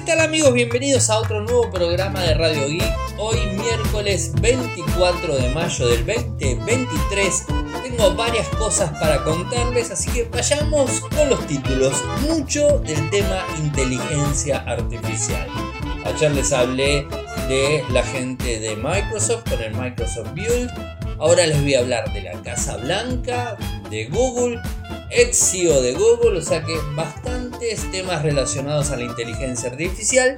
¿Qué tal amigos? Bienvenidos a otro nuevo programa de Radio Geek. Hoy miércoles 24 de mayo del 2023 tengo varias cosas para contarles, así que vayamos con los títulos. Mucho del tema inteligencia artificial. Ayer les hablé de la gente de Microsoft con el Microsoft Build. Ahora les voy a hablar de la Casa Blanca, de Google, CEO de Google, o sea que bastantes temas relacionados a la inteligencia artificial.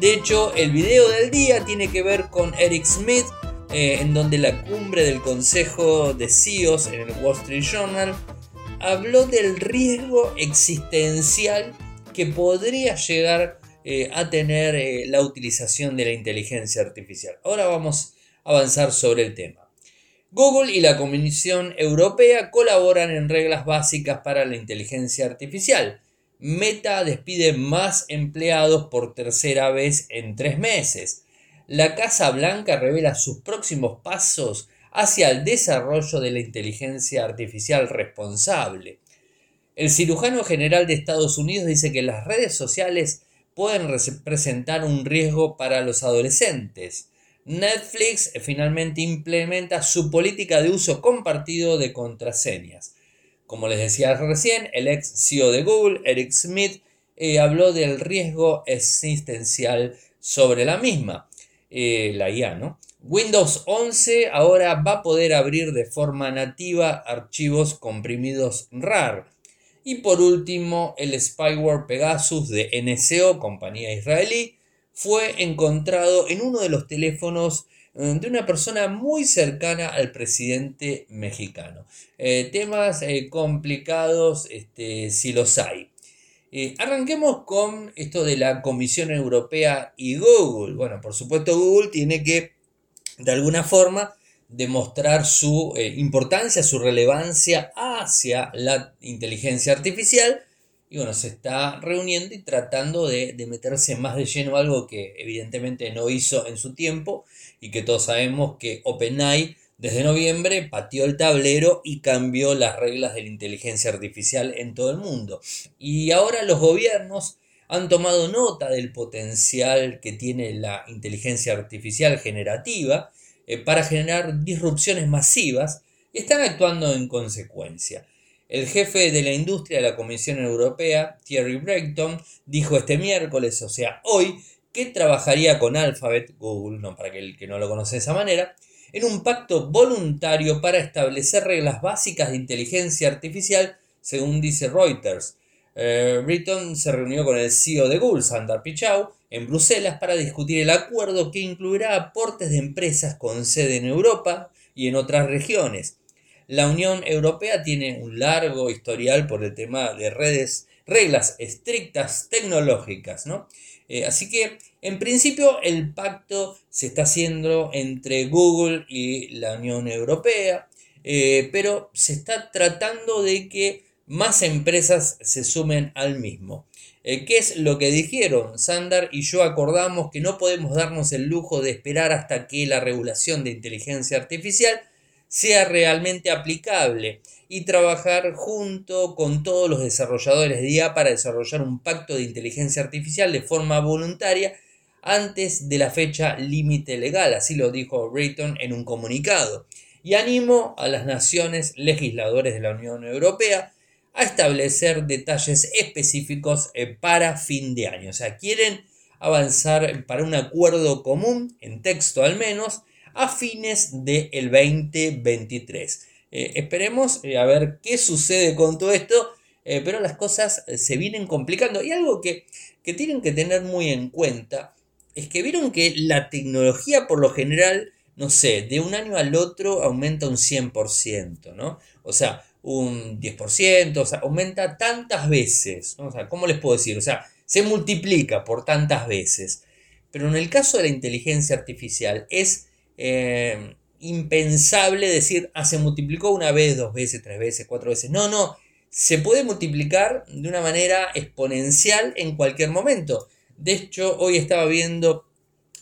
De hecho, el video del día tiene que ver con Eric Smith, eh, en donde la cumbre del Consejo de CEOs en el Wall Street Journal habló del riesgo existencial que podría llegar eh, a tener eh, la utilización de la inteligencia artificial. Ahora vamos a avanzar sobre el tema. Google y la Comisión Europea colaboran en reglas básicas para la inteligencia artificial. Meta despide más empleados por tercera vez en tres meses. La Casa Blanca revela sus próximos pasos hacia el desarrollo de la inteligencia artificial responsable. El cirujano general de Estados Unidos dice que las redes sociales pueden representar un riesgo para los adolescentes. Netflix finalmente implementa su política de uso compartido de contraseñas. Como les decía recién, el ex CEO de Google, Eric Smith, eh, habló del riesgo existencial sobre la misma, eh, la IA, ¿no? Windows 11 ahora va a poder abrir de forma nativa archivos comprimidos RAR. Y por último, el spyware Pegasus de NSO, compañía israelí, fue encontrado en uno de los teléfonos eh, de una persona muy cercana al presidente mexicano. Eh, temas eh, complicados este, si los hay. arranquemos con esto de la Comisión Europea y Google. Bueno, por supuesto Google tiene que, de alguna forma, demostrar su importancia, su relevancia hacia la inteligencia artificial y bueno, se está reuniendo y tratando de, meterse más de lleno algo que evidentemente no hizo en su tiempo y que todos sabemos que OpenAI desde noviembre pateó el tablero y cambió las reglas de la inteligencia artificial en todo el mundo. Y ahora los gobiernos han tomado nota del potencial que tiene la inteligencia artificial generativa eh, para generar disrupciones masivas y están actuando en consecuencia. El jefe de la industria de la Comisión Europea, Thierry Breton, dijo este miércoles, o sea, hoy, que trabajaría con Alphabet, Google, no para el que no lo conoce de esa manera, en un pacto voluntario para establecer reglas básicas de inteligencia artificial, según dice Reuters. Eh, Breton se reunió con el CEO de Google, Sundar Pichau, en Bruselas para discutir el acuerdo que incluirá aportes de empresas con sede en Europa y en otras regiones. La Unión Europea tiene un largo historial por el tema de redes, reglas estrictas tecnológicas, ¿no? Eh, así que, en principio, el pacto se está haciendo entre Google y la Unión Europea, eh, pero se está tratando de que más empresas se sumen al mismo. Eh, ¿Qué es lo que dijeron? Sandar y yo acordamos que no podemos darnos el lujo de esperar hasta que la regulación de inteligencia artificial sea realmente aplicable y trabajar junto con todos los desarrolladores de IA para desarrollar un pacto de inteligencia artificial de forma voluntaria antes de la fecha límite legal, así lo dijo Rayton en un comunicado. Y animo a las naciones legisladores de la Unión Europea a establecer detalles específicos eh, para fin de año. O sea, quieren avanzar para un acuerdo común, en texto al menos, a fines del 2023. Eh, esperemos eh, a ver qué sucede con todo esto, eh, pero las cosas se vienen complicando. Y algo que, que tienen que tener muy en cuenta es que vieron que la tecnología por lo general, no sé, de un año al otro aumenta un 100%, ¿no? O sea, un 10%, o sea, aumenta tantas veces. O sea, ¿cómo les puedo decir? O sea, se multiplica por tantas veces. Pero en el caso de la inteligencia artificial es eh, impensable decir, ah, se multiplicó una vez, dos veces, tres veces, cuatro veces. No, no, se puede multiplicar de una manera exponencial en cualquier momento. De hecho, hoy estaba viendo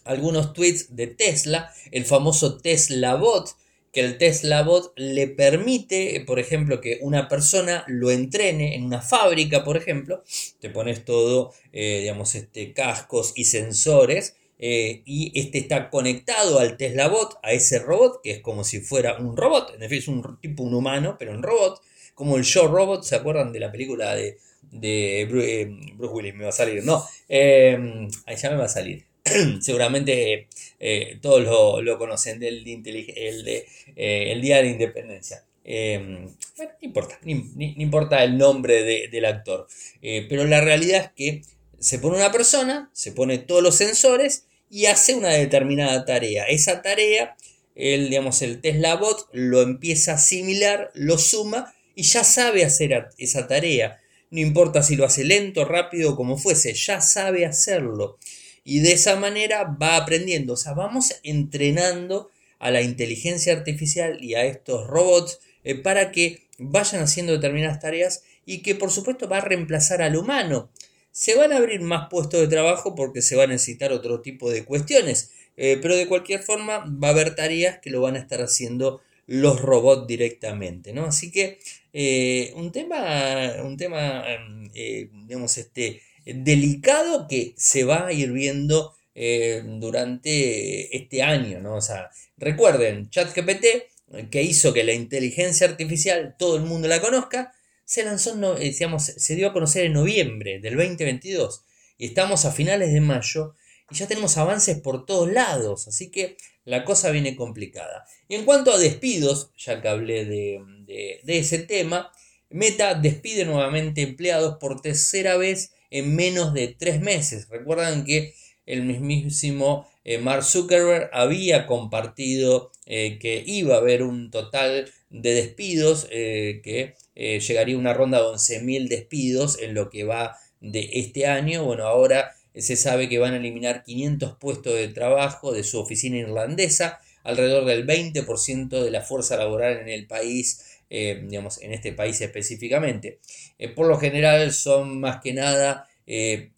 algunos tweets de Tesla, el famoso Tesla Bot, que el Tesla Bot le permite, por ejemplo, que una persona lo entrene en una fábrica, por ejemplo, te pones todo, eh, digamos, este, cascos y sensores, eh, y este está conectado al Tesla Bot, a ese robot, que es como si fuera un robot, en definitiva es un tipo un humano, pero un robot, como el Show Robot, ¿se acuerdan de la película de, de Bruce, Willis? Me va a salir, no, ahí ya me va a salir. seguramente eh, todos lo, conocen del el, de, eh, el Día de la Independencia. Em, bueno, no importa, ni, importa el nombre del actor. Eh, pero la realidad es que se pone una persona, se pone todos los sensores y hace una determinada tarea. Esa tarea, el, digamos, el Tesla Bot lo empieza a asimilar, lo suma y ya sabe hacer esa tarea. No importa si lo hace lento, rápido como fuese, ya sabe hacerlo y de esa manera va aprendiendo. O sea, vamos entrenando a la inteligencia artificial y a estos robots eh, para que vayan haciendo determinadas tareas y que por supuesto va a reemplazar al humano. Se van a abrir más puestos de trabajo porque se va a necesitar otro tipo de cuestiones, eh, pero de cualquier forma va a haber tareas que lo van a estar haciendo los robots directamente, ¿no? Así que eh, un tema, un tema, digamos, este, delicado que se va a ir viendo eh, durante este año, ¿no? O sea, recuerden, ChatGPT, que hizo que la inteligencia artificial todo el mundo la conozca, se lanzó, eh, se dio a conocer en noviembre del 2022 y estamos a finales de mayo y ya tenemos avances por todos lados, así que la cosa viene complicada. Y en cuanto a despidos, ya que hablé de, de ese tema, Meta despide nuevamente empleados por tercera vez en menos de tres meses. Recuerdan que el mismísimo eh, Mark Zuckerberg había compartido eh, que iba a haber un total de despidos, que llegaría a una ronda de 11.000 despidos en lo que va de este año. Bueno, ahora se sabe que van a eliminar 500 puestos de trabajo de su oficina irlandesa, alrededor del 20% de la fuerza laboral en el país eh, digamos, en este país específicamente. Eh, por lo general son más que nada eh,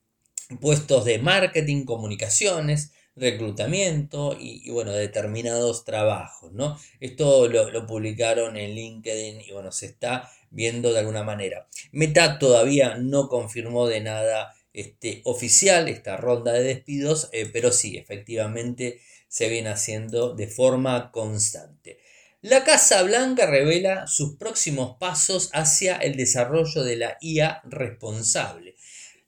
puestos de marketing, comunicaciones, reclutamiento y, bueno, determinados trabajos, ¿no? Esto lo, publicaron en LinkedIn y bueno, se está viendo de alguna manera. Meta todavía no confirmó de nada este, oficial esta ronda de despidos, pero sí, efectivamente se viene haciendo de forma constante. La Casa Blanca revela sus próximos pasos hacia el desarrollo de la IA responsable.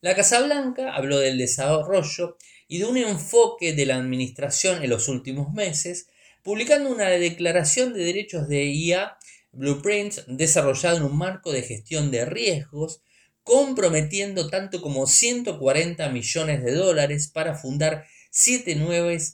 La Casa Blanca habló del desarrollo y de un enfoque de la administración en los últimos meses, publicando una declaración de derechos de IA Blueprint desarrollada en un marco de gestión de riesgos, comprometiendo tanto como 140 millones de dólares para fundar siete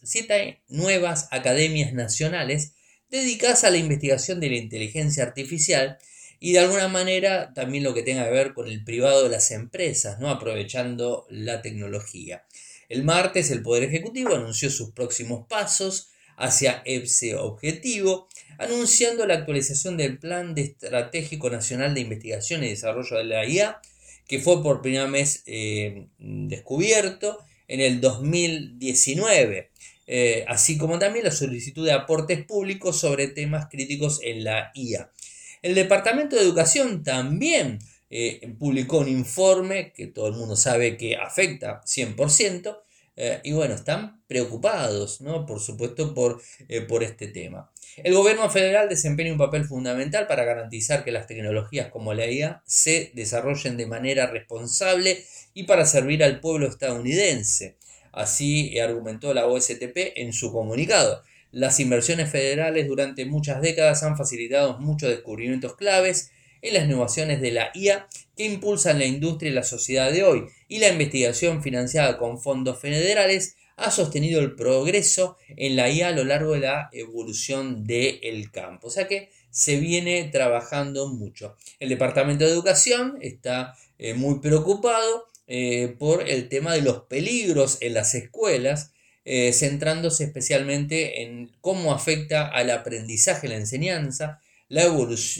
siete nuevas academias nacionales dedicadas a la investigación de la inteligencia artificial y de alguna manera también lo que tenga que ver con el privado de las empresas, ¿no? aprovechando la tecnología. El martes el Poder Ejecutivo anunció sus próximos pasos hacia ese objetivo, anunciando la actualización del Plan Estratégico Nacional de Investigación y Desarrollo de la IA, que fue por primera vez eh, descubierto en el 2019. Eh, así como también la solicitud de aportes públicos sobre temas críticos en la IA. El Departamento de Educación también eh, publicó un informe que todo el mundo sabe que afecta 100%, eh, y bueno, están preocupados, ¿no? Por supuesto, por, por este tema. El gobierno federal desempeña un papel fundamental para garantizar que las tecnologías como la IA se desarrollen de manera responsable y para servir al pueblo estadounidense. Así argumentó la OSTP en su comunicado. Las inversiones federales durante muchas décadas han facilitado muchos descubrimientos claves en las innovaciones de la IA que impulsan la industria y la sociedad de hoy, y la investigación financiada con fondos federales ha sostenido el progreso en la IA a lo largo de la evolución del campo. O sea que se viene trabajando mucho. El Departamento de Educación está eh, muy preocupado eh, por el tema de los peligros en las escuelas, eh, centrándose especialmente en cómo afecta al aprendizaje, la enseñanza, la,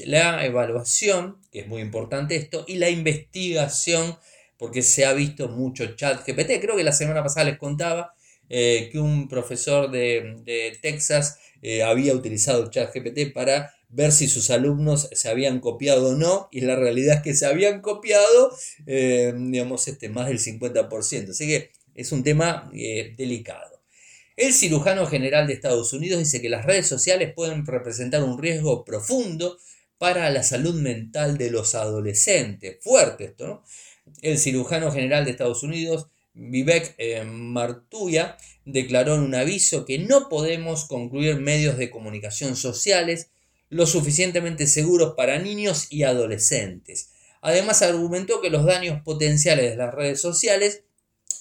la evaluación, que es muy importante esto, y la investigación, porque se ha visto mucho chat GPT. Creo que la semana pasada les contaba que un profesor de, Texas había utilizado ChatGPT para ver si sus alumnos se habían copiado o no, y la realidad es que se habían copiado, digamos, este, más del 50%. Así que es un tema delicado. El cirujano general de Estados Unidos dice que las redes sociales pueden representar un riesgo profundo para la salud mental de los adolescentes. Fuerte esto, ¿no? El cirujano general de Estados Unidos, Vivek eh, Martuya, declaró en un aviso que no podemos concluir medios de comunicación sociales lo suficientemente seguros para niños y adolescentes. Además argumentó que los daños potenciales de las redes sociales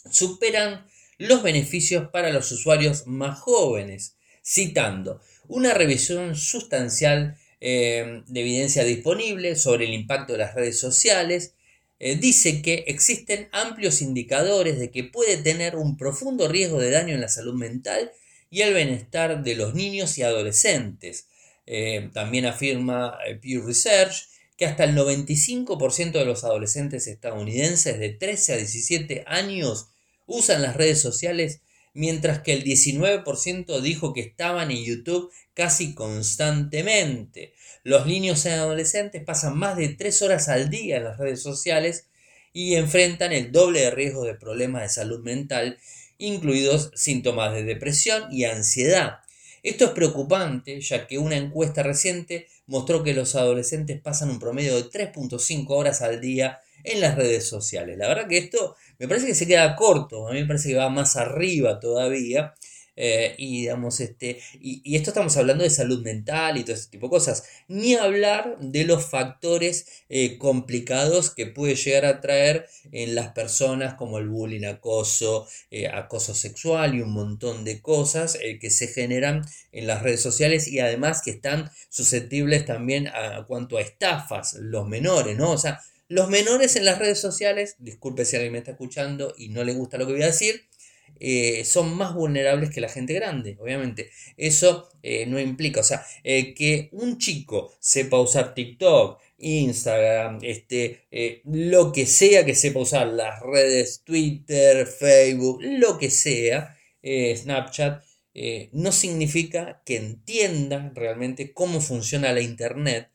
superan los beneficios para los usuarios más jóvenes, citando una revisión sustancial eh, de evidencia disponible sobre el impacto de las redes sociales, eh, dice que existen amplios indicadores de que puede tener un profundo riesgo de daño en la salud mental y el bienestar de los niños y adolescentes. Eh, también afirma Pew Research que hasta el 95% de los adolescentes estadounidenses de 13 a 17 años usan las redes sociales, mientras que el 19% dijo que estaban en YouTube casi constantemente. Los niños y adolescentes pasan más de 3 horas al día en las redes sociales y enfrentan el doble de riesgo de problemas de salud mental, incluidos síntomas de depresión y ansiedad. Esto es preocupante, ya que una encuesta reciente mostró que los adolescentes pasan un promedio de 3.5 horas al día en las redes sociales. La verdad que esto me parece que se queda corto, a mí me parece que va más arriba todavía. Eh, y digamos, este, y, esto estamos hablando de salud mental y todo ese tipo de cosas. Ni hablar de los factores eh, complicados que puede llegar a traer en las personas, como el bullying, acoso, eh, acoso sexual y un montón de cosas que se generan en las redes sociales y además que están susceptibles también a, a cuanto a estafas, los menores, ¿no? O sea, los menores en las redes sociales, disculpe si alguien me está escuchando y no le gusta lo que voy a decir, eh, son más vulnerables que la gente grande, obviamente. Eso eh, no implica, o sea, eh, que un chico sepa usar TikTok, Instagram, este, lo que sea que sepa usar, las redes Twitter, Facebook, lo que sea, Snapchat, no significa que entienda realmente cómo funciona la Internet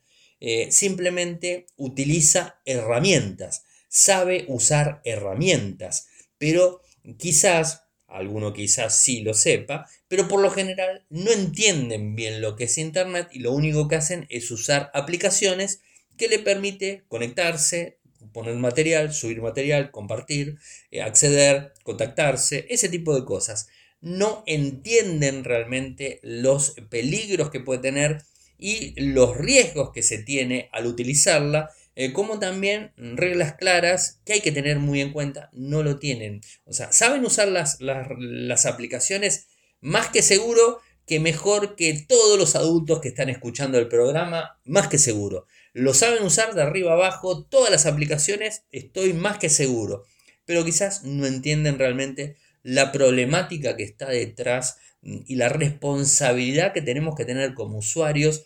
simplemente utiliza herramientas, sabe usar herramientas, pero quizás, alguno quizás sí lo sepa, pero por lo general no entienden bien lo que es Internet y lo único que hacen es usar aplicaciones que le permite conectarse, poner material, subir material, compartir, eh, acceder, contactarse, ese tipo de cosas. No entienden realmente los peligros que puede tener y los riesgos que se tiene al utilizarla, eh, como también reglas claras que hay que tener muy en cuenta, no lo tienen. O sea, saben usar las, las, aplicaciones más que seguro, que mejor que todos los adultos que están escuchando el programa, más que seguro. Lo saben usar de arriba abajo, todas las aplicaciones, estoy más que seguro. Pero quizás no entienden realmente la problemática que está detrás y la responsabilidad que tenemos que tener como usuarios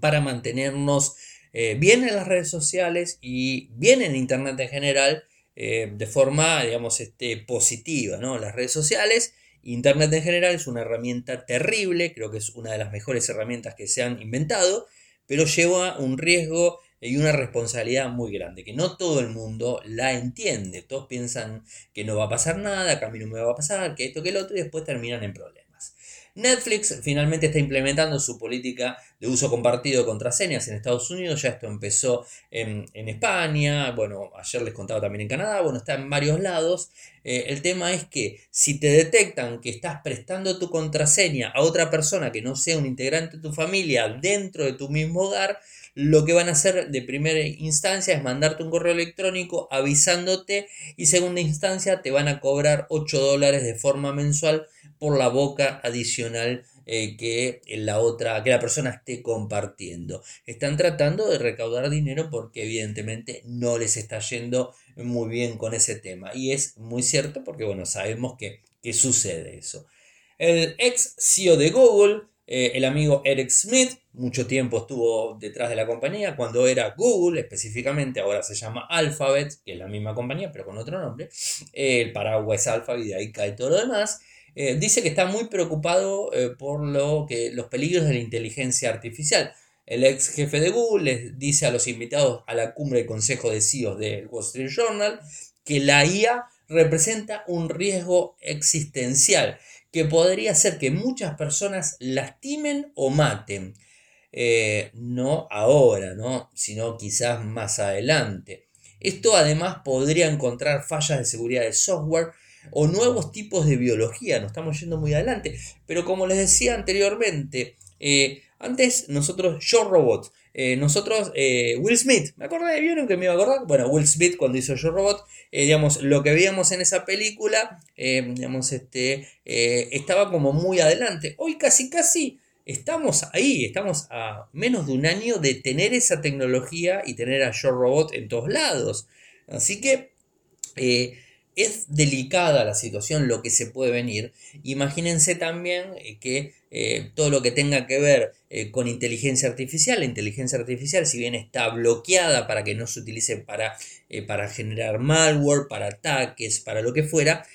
para mantenernos eh, bien en las redes sociales y bien en Internet en general eh, de forma, digamos, este, positiva. ¿no? Las redes sociales, Internet en general es una herramienta terrible, creo que es una de las mejores herramientas que se han inventado, pero lleva un riesgo y una responsabilidad muy grande, que no todo el mundo la entiende. Todos piensan que no va a pasar nada, que a mí no me va a pasar, que esto, que el otro, y después terminan en problemas. Netflix finalmente está implementando su política de uso compartido de contraseñas en Estados Unidos. Ya esto empezó en, España, bueno, ayer les contaba también en Canadá, bueno, está en varios lados. Eh, el tema es que si te detectan que estás prestando tu contraseña a otra persona que no sea un integrante de tu familia dentro de tu mismo hogar, lo que van a hacer de primera instancia es mandarte un correo electrónico avisándote y segunda instancia te van a cobrar 8 dólares de forma mensual por la boca adicional eh, que la otra, que la persona esté compartiendo. Están tratando de recaudar dinero porque evidentemente no les está yendo muy bien con ese tema. Y es muy cierto porque, bueno, sabemos que, que sucede eso. El ex CEO de Google, eh, el amigo Eric Smith, mucho tiempo estuvo detrás de la compañía, cuando era Google específicamente, ahora se llama Alphabet, que es la misma compañía pero con otro nombre. el paraguas es Alphabet y de ahí cae todo lo demás. dice que está muy preocupado por lo que, los peligros de la inteligencia artificial. El ex jefe de Google les dice a los invitados a la cumbre del Consejo de CEOs del Wall Street Journal que la IA representa un riesgo existencial que podría hacer que muchas personas lastimen o maten. Eh, no ahora, ¿no? sino quizás más adelante. Esto además podría encontrar fallas de seguridad de software o nuevos tipos de biología, nos estamos yendo muy adelante. Pero como les decía anteriormente, eh, antes nosotros, Yo Robot, eh, nosotros, eh, Will Smith, me acordé, ¿vieron que me iba a acordar? Bueno, Will Smith cuando hizo Yo Robot, digamos, lo que veíamos en esa película, digamos, este, estaba como muy adelante. Hoy casi, casi estamos ahí, estamos a menos de un año de tener esa tecnología y tener a Yo Robot en todos lados. Así que es delicada la situación, lo que se puede venir. Imagínense también eh, que eh, todo lo que tenga que ver eh, con inteligencia artificial, la inteligencia artificial, si bien está bloqueada para que no se utilice para, para generar malware, para ataques, para lo que fuera,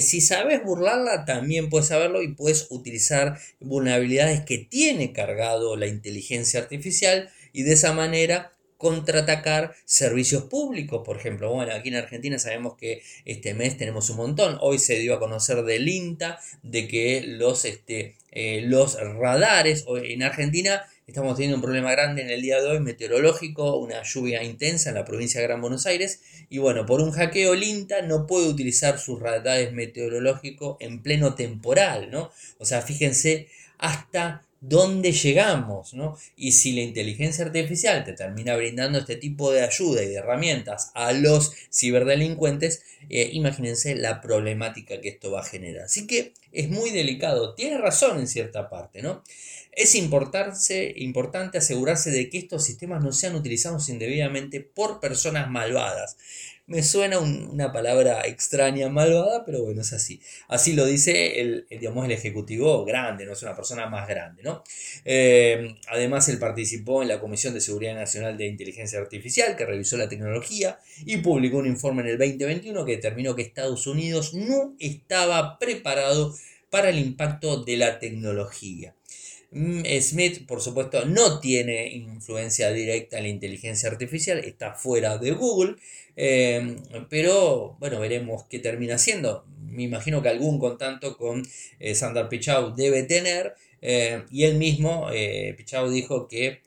si sabes burlarla, también puedes saberlo y puedes utilizar vulnerabilidades que tiene cargado la inteligencia artificial y de esa manera contraatacar servicios públicos, por ejemplo. Bueno, aquí en Argentina sabemos que este mes tenemos un montón. Hoy se dio a conocer del INTA de que los, este, eh, los radares en Argentina estamos teniendo un problema grande en el día de hoy meteorológico, una lluvia intensa en la provincia de Gran Buenos Aires y bueno, por un hackeo el INTA no puede utilizar sus radares meteorológicos en pleno temporal, ¿no? O sea, fíjense hasta dónde llegamos, ¿no? Y si la inteligencia artificial te termina brindando este tipo de ayuda y de herramientas a los ciberdelincuentes, eh, imagínense la problemática que esto va a generar. Así que es muy delicado, tiene razón en cierta parte, ¿no? Es importante asegurarse de que estos sistemas no sean utilizados indebidamente por personas malvadas. Me suena una palabra extraña, malvada, pero bueno, es así. Así lo dice el, digamos, el ejecutivo grande, no es una persona más grande. ¿no? Eh, además, él participó en la Comisión de Seguridad Nacional de Inteligencia Artificial, que revisó la tecnología y publicó un informe en el 2021 que determinó que Estados Unidos no estaba preparado para el impacto de la tecnología. Mm, Smith, por supuesto, no tiene influencia directa en la inteligencia artificial, está fuera de Google, eh, pero bueno, veremos qué termina siendo. Me imagino que algún contacto con eh, Sandar Pichau debe tener, eh, y él mismo, Pichau, dijo que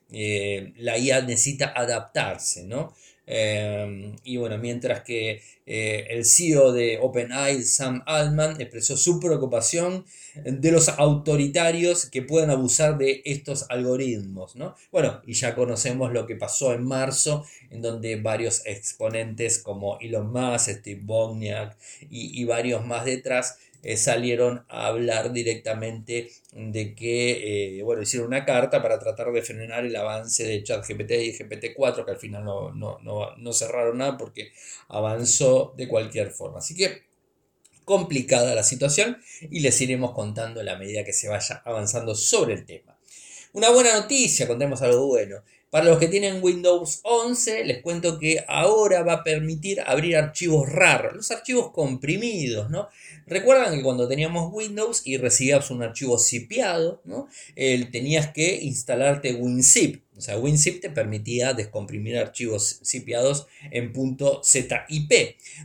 la IA necesita adaptarse, ¿no? Em, y bueno, mientras que eh, el CEO de OpenAI, Sam Altman, expresó su preocupación de los autoritarios que puedan abusar de estos algoritmos. ¿no? Bueno, y ya conocemos lo que pasó en marzo, en donde varios exponentes como Elon Musk, Steve Wozniak y, y varios más detrás eh, salieron a hablar directamente de que, eh, bueno, hicieron una carta para tratar de frenar el avance de ChatGPT y GPT-4, que al final no, no cerraron nada porque avanzó de cualquier forma. Así que complicada la situación y les iremos contando a la medida que se vaya avanzando sobre el tema. Una buena noticia, contemos algo bueno. Para los que tienen Windows 11, les cuento que ahora va a permitir abrir archivos RAR, los archivos comprimidos, ¿no? Recuerdan que cuando teníamos Windows y recibías un archivo zipeado, ¿no? tenías que instalarte WinZip. O sea, WinZip te permitía descomprimir archivos zipeados en .zip.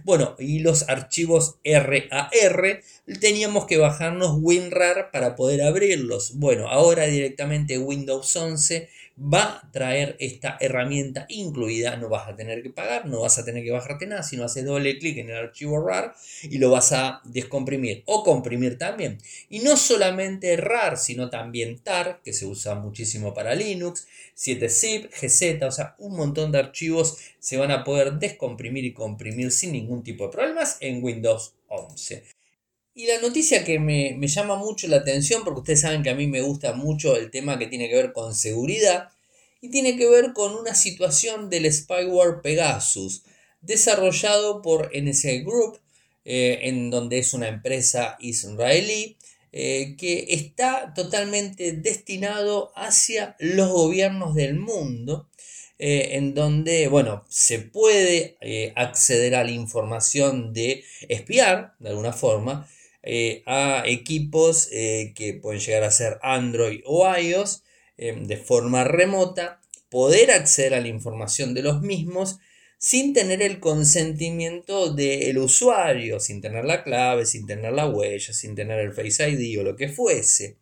Bueno, y los archivos RAR teníamos que bajarnos WinRAR para poder abrirlos. Bueno, ahora directamente Windows 11 va a traer esta herramienta incluida, no vas a tener que pagar, no vas a tener que bajarte nada, sino haces doble clic en el archivo RAR y lo vas a descomprimir o comprimir también. Y no solamente RAR, sino también TAR, que se usa muchísimo para Linux, 7zip, GZ, o sea, un montón de archivos se van a poder descomprimir y comprimir sin ningún tipo de problemas en Windows 11. Y la noticia que me, llama mucho la atención, porque ustedes saben que a mí me gusta mucho el tema que tiene que ver con seguridad, y tiene que ver con una situación del spyware Pegasus, desarrollado por NSA Group, eh, en donde es una empresa israelí, eh, que está totalmente destinado hacia los gobiernos del mundo, eh, en donde, bueno, se puede acceder a la información de espiar, de alguna forma, a equipos que pueden llegar a ser Android o iOS de forma remota, poder acceder a la información de los mismos sin tener el consentimiento del usuario, sin tener la clave, sin tener la huella, sin tener el Face ID o lo que fuese.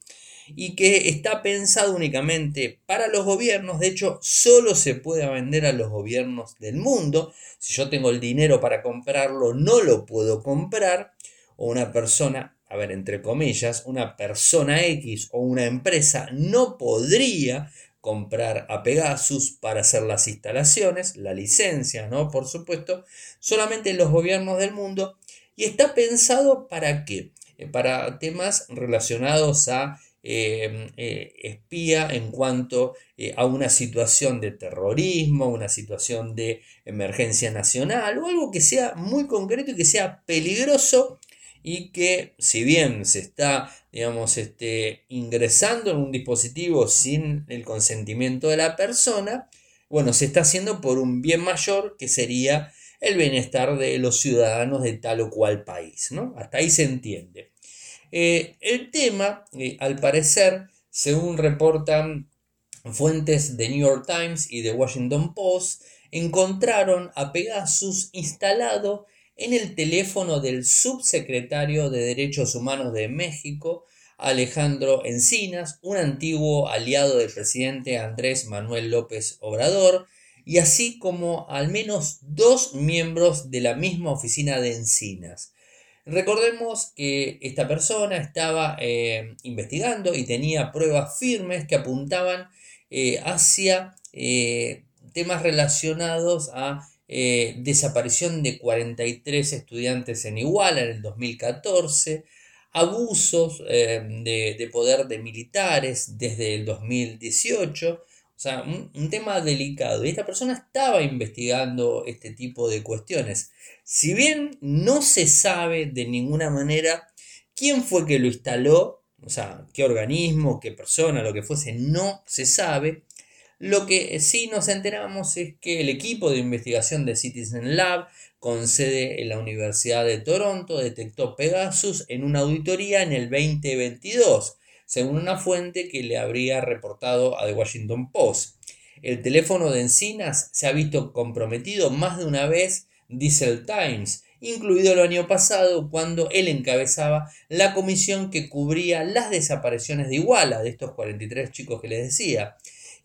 Y que está pensado únicamente para los gobiernos, de hecho solo se puede vender a los gobiernos del mundo. Si yo tengo el dinero para comprarlo, no lo puedo comprar. O una persona, a ver, entre comillas, una persona X o una empresa no podría comprar a Pegasus para hacer las instalaciones, la licencia, ¿no? Por supuesto, solamente los gobiernos del mundo. Y está pensado para qué? Eh, para temas relacionados a eh, eh, espía en cuanto a una situación de terrorismo, una situación de emergencia nacional o algo que sea muy concreto y que sea peligroso y que si bien se está, digamos, este, ingresando en un dispositivo sin el consentimiento de la persona, bueno, se está haciendo por un bien mayor que sería el bienestar de los ciudadanos de tal o cual país, ¿no? Hasta ahí se entiende. Eh, el tema, eh, al parecer, según reportan fuentes de New York Times y de Washington Post, encontraron a Pegasus instalado en el teléfono del subsecretario de Derechos Humanos de México, Alejandro Encinas, un antiguo aliado del presidente Andrés Manuel López Obrador, y así como al menos dos miembros de la misma oficina de Encinas. Recordemos que esta persona estaba eh, investigando y tenía pruebas firmes que apuntaban eh, hacia eh, temas relacionados a eh, desaparición de 43 estudiantes en Iguala en el 2014, abusos eh, de, poder de militares desde el 2018, o sea, un, tema delicado. Y esta persona estaba investigando este tipo de cuestiones. Si bien no se sabe de ninguna manera quién fue que lo instaló, o sea, qué organismo, qué persona, lo que fuese, no se sabe. Lo que sí nos enteramos es que el equipo de investigación de Citizen Lab, con sede en la Universidad de Toronto, detectó Pegasus en una auditoría en el 2022, según una fuente que le habría reportado a The Washington Post. El teléfono de Encinas se ha visto comprometido más de una vez, dice el Times, incluido el año pasado cuando él encabezaba la comisión que cubría las desapariciones de Iguala, de estos 43 chicos que les decía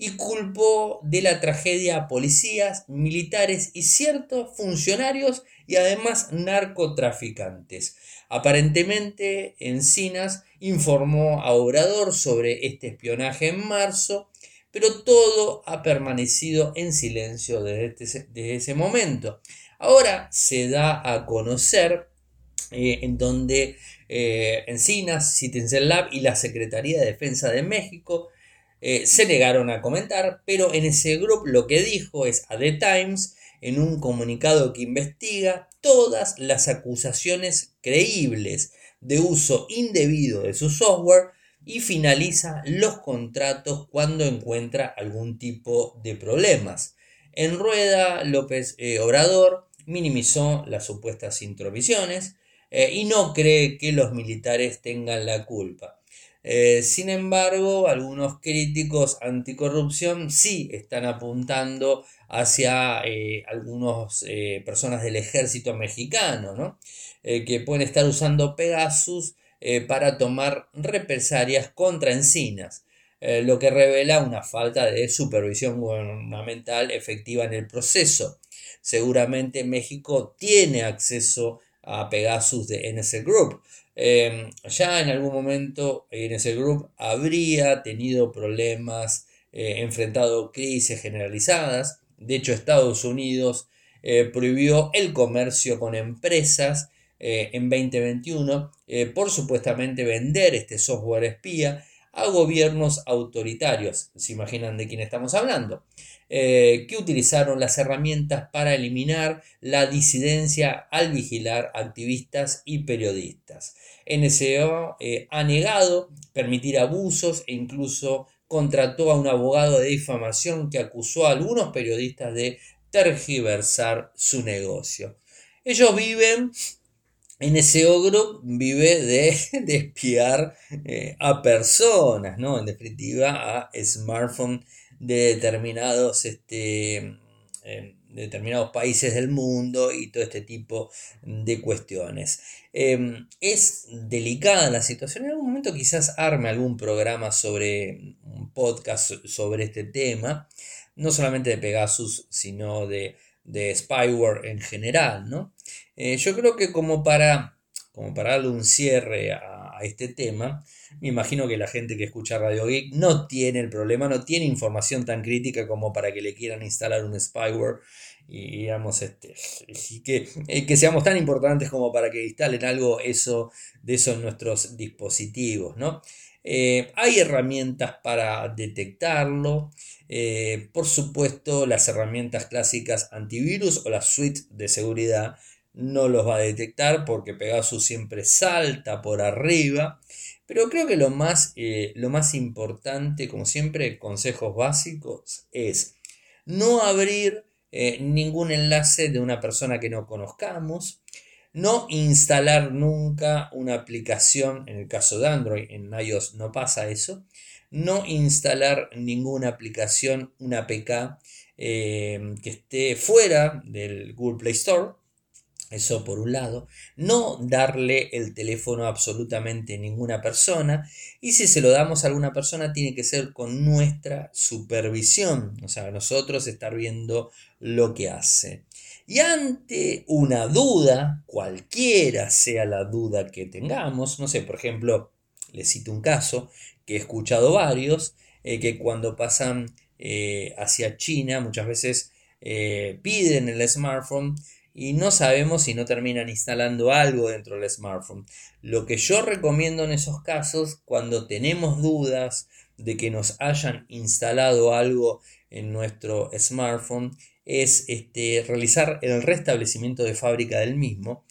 y culpó de la tragedia a policías, militares y ciertos funcionarios y además narcotraficantes. Aparentemente, Encinas informó a Obrador sobre este espionaje en marzo, pero todo ha permanecido en silencio desde, ese momento. Ahora se da a conocer eh, en donde eh, Encinas, Citizen Lab y la Secretaría de Defensa de México eh, se negaron a comentar, pero en ese grupo lo que dijo es a The Times en un comunicado que investiga todas las acusaciones creíbles de uso indebido de su software y finaliza los contratos cuando encuentra algún tipo de problemas. En rueda, López eh, Obrador minimizó las supuestas intromisiones eh, y no cree que los militares tengan la culpa. Eh, sin embargo, algunos críticos anticorrupción sí están apuntando hacia eh, algunas eh, personas del ejército mexicano, que pueden estar usando Pegasus para tomar represalias contra Encinas, lo que revela una falta de supervisión gubernamental efectiva en el proceso. Seguramente México tiene acceso a Pegasus de NS Group, Em, ya en algún momento en ese grupo habría tenido problemas, eh, enfrentado crisis generalizadas. De hecho, Estados Unidos eh, prohibió el comercio con empresas eh, en 2021 por supuestamente vender este software espía a gobiernos autoritarios. ¿Se imaginan de quién estamos hablando? Eh, que utilizaron las herramientas para eliminar la disidencia al vigilar activistas y periodistas. NSO eh, ha negado permitir abusos e incluso contrató a un abogado de difamación que acusó a algunos periodistas de tergiversar su negocio. Ellos viven NSO Group vive de, espiar eh, a personas, ¿no? En definitiva, a smartphones de determinados, este, em, determinados países del mundo y todo este tipo de cuestiones. Em, es delicada la situación. En algún momento quizás arme algún programa sobre un podcast sobre este tema, no solamente de Pegasus, sino de, de spyware en general, ¿no? Eh, yo creo que como para, como para darle un cierre a, este tema, me imagino que la gente que escucha Radio Geek no tiene el problema, no tiene información tan crítica como para que le quieran instalar un spyware y digamos este que, eh, que seamos tan importantes como para que instalen algo eso de eso en nuestros dispositivos ¿no? Eh, hay herramientas para detectarlo por supuesto las herramientas clásicas antivirus o la suite de seguridad no los va a detectar porque Pegasus siempre salta por arriba. Pero creo que lo más, eh, lo más importante, como siempre, consejos básicos, es no abrir eh, ningún enlace de una persona que no conozcamos, no instalar nunca una aplicación, en el caso de Android, en iOS no pasa eso, no instalar ninguna aplicación, una APK eh, que esté fuera del Google Play Store, eso por un lado, no darle el teléfono a absolutamente ninguna persona. Y si se lo damos a alguna persona tiene que ser con nuestra supervisión, o sea, nosotros estar viendo lo que hace. Y ante una duda, cualquiera sea la duda que tengamos, no sé, por ejemplo, le cito un caso que he escuchado varios, eh, que cuando pasan eh, hacia China muchas veces eh, piden el smartphone y no sabemos si no terminan instalando algo dentro del smartphone. Lo que yo recomiendo en esos casos, cuando tenemos dudas de que nos hayan instalado algo en nuestro smartphone, es este, realizar el restablecimiento de fábrica del mismo.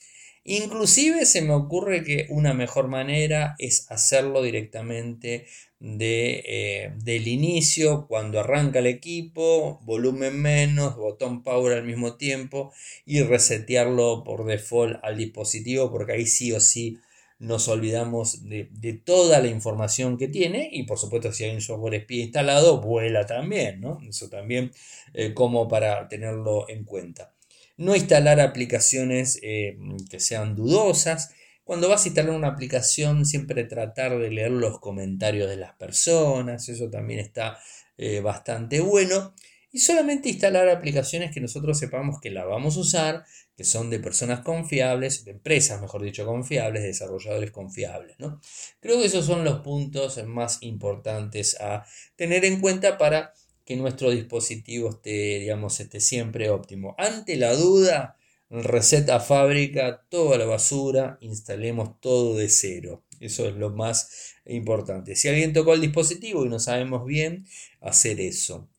Inclusive se me ocurre que una mejor manera es hacerlo directamente de, eh, del inicio, cuando arranca el equipo, volumen menos, botón power al mismo tiempo y resetearlo por default al dispositivo porque ahí sí o sí nos olvidamos de, toda la información que tiene y por supuesto si hay un software espía instalado vuela también, ¿no? Eso también eh, como para tenerlo en cuenta. No instalar aplicaciones eh, que sean dudosas, cuando vas a instalar una aplicación, siempre tratar de leer los comentarios de las personas, eso también está eh, bastante bueno. Y solamente instalar aplicaciones que nosotros sepamos que la vamos a usar, que son de personas confiables, de empresas, mejor dicho, confiables, desarrolladores confiables. ¿no? Creo que esos son los puntos más importantes a tener en cuenta para que nuestro dispositivo esté, digamos, esté siempre óptimo. Ante la duda, receta fábrica, toda la basura, instalemos todo de cero. Eso es lo más importante. Si alguien tocó el dispositivo y no sabemos bien, hacer eso.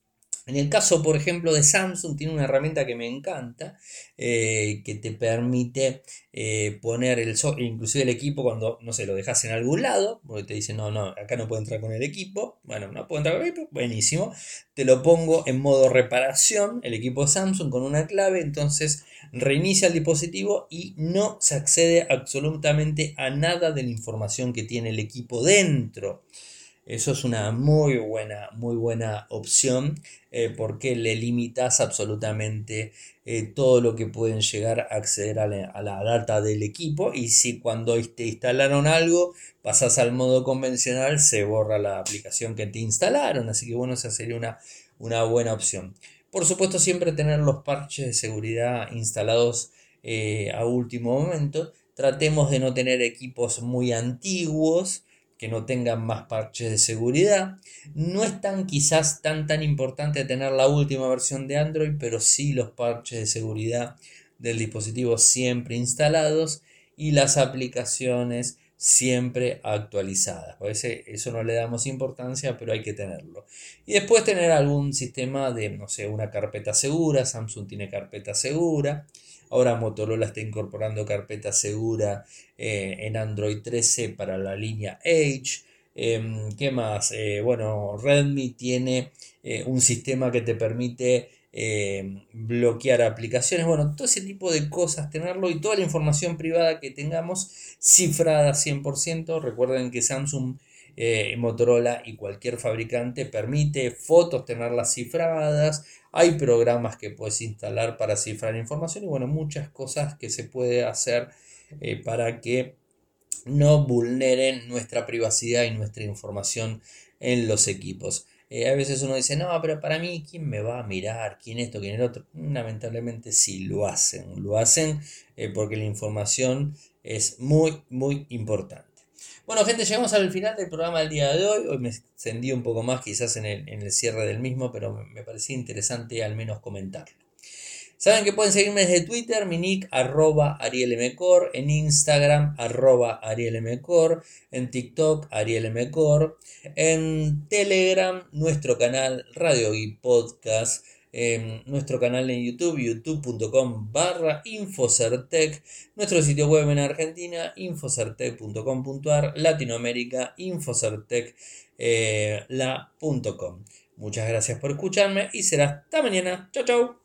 En el caso, por ejemplo, de Samsung, tiene una herramienta que me encanta, eh, que te permite eh, poner el inclusive el equipo cuando, no sé, lo dejas en algún lado, porque te dice, no, no, acá no puedo entrar con el equipo. Bueno, no puedo entrar con el equipo, buenísimo. Te lo pongo en modo reparación, el equipo Samsung con una clave, entonces reinicia el dispositivo y no se accede absolutamente a nada de la información que tiene el equipo dentro. Eso es una muy buena, muy buena opción eh, porque le limitas absolutamente eh, todo lo que pueden llegar a acceder a la, data del equipo y si cuando te instalaron algo pasas al modo convencional se borra la aplicación que te instalaron. Así que bueno, esa sería una, una buena opción. Por supuesto siempre tener los parches de seguridad instalados eh, a último momento. Tratemos de no tener equipos muy antiguos que no tengan más parches de seguridad. No es tan quizás tan tan importante tener la última versión de Android, pero sí los parches de seguridad del dispositivo siempre instalados y las aplicaciones siempre actualizadas. Por eso no le damos importancia, pero hay que tenerlo. Y después tener algún sistema de, no sé, una carpeta segura. Samsung tiene carpeta segura. Ahora Motorola está incorporando carpeta segura eh, en Android 13 para la línea Edge. Em, ¿Qué más? Eh, bueno, Redmi tiene eh, un sistema que te permite eh, bloquear aplicaciones, bueno, todo ese tipo de cosas, tenerlo y toda la información privada que tengamos cifrada 100%. Recuerden que Samsung, eh, Motorola y cualquier fabricante permite fotos tenerlas cifradas. Hay programas que puedes instalar para cifrar información y bueno, muchas cosas que se puede hacer eh, para que no vulneren nuestra privacidad y nuestra información en los equipos. Eh, a veces uno dice, no, pero para mí, ¿quién me va a mirar? ¿Quién esto? ¿Quién el otro? Lamentablemente sí lo hacen. Lo hacen porque la información es muy, muy importante. Bueno, gente, llegamos al final del programa del día de hoy. Hoy me extendí un poco más quizás en el, en el cierre del mismo, pero me parecía interesante al menos comentarlo. Saben que pueden seguirme desde Twitter, mi nick arroba arielmcor, en Instagram arroba arielmcor, en TikTok arielmcor, en Telegram nuestro canal Radio y Podcast, nuestro canal en YouTube, youtube.com barra Infocertec, nuestro sitio web en Argentina, infocertec.com.ar, Latinoamérica, infocertec.com. Eh, Muchas gracias por escucharme y será hasta mañana. Chau, chau.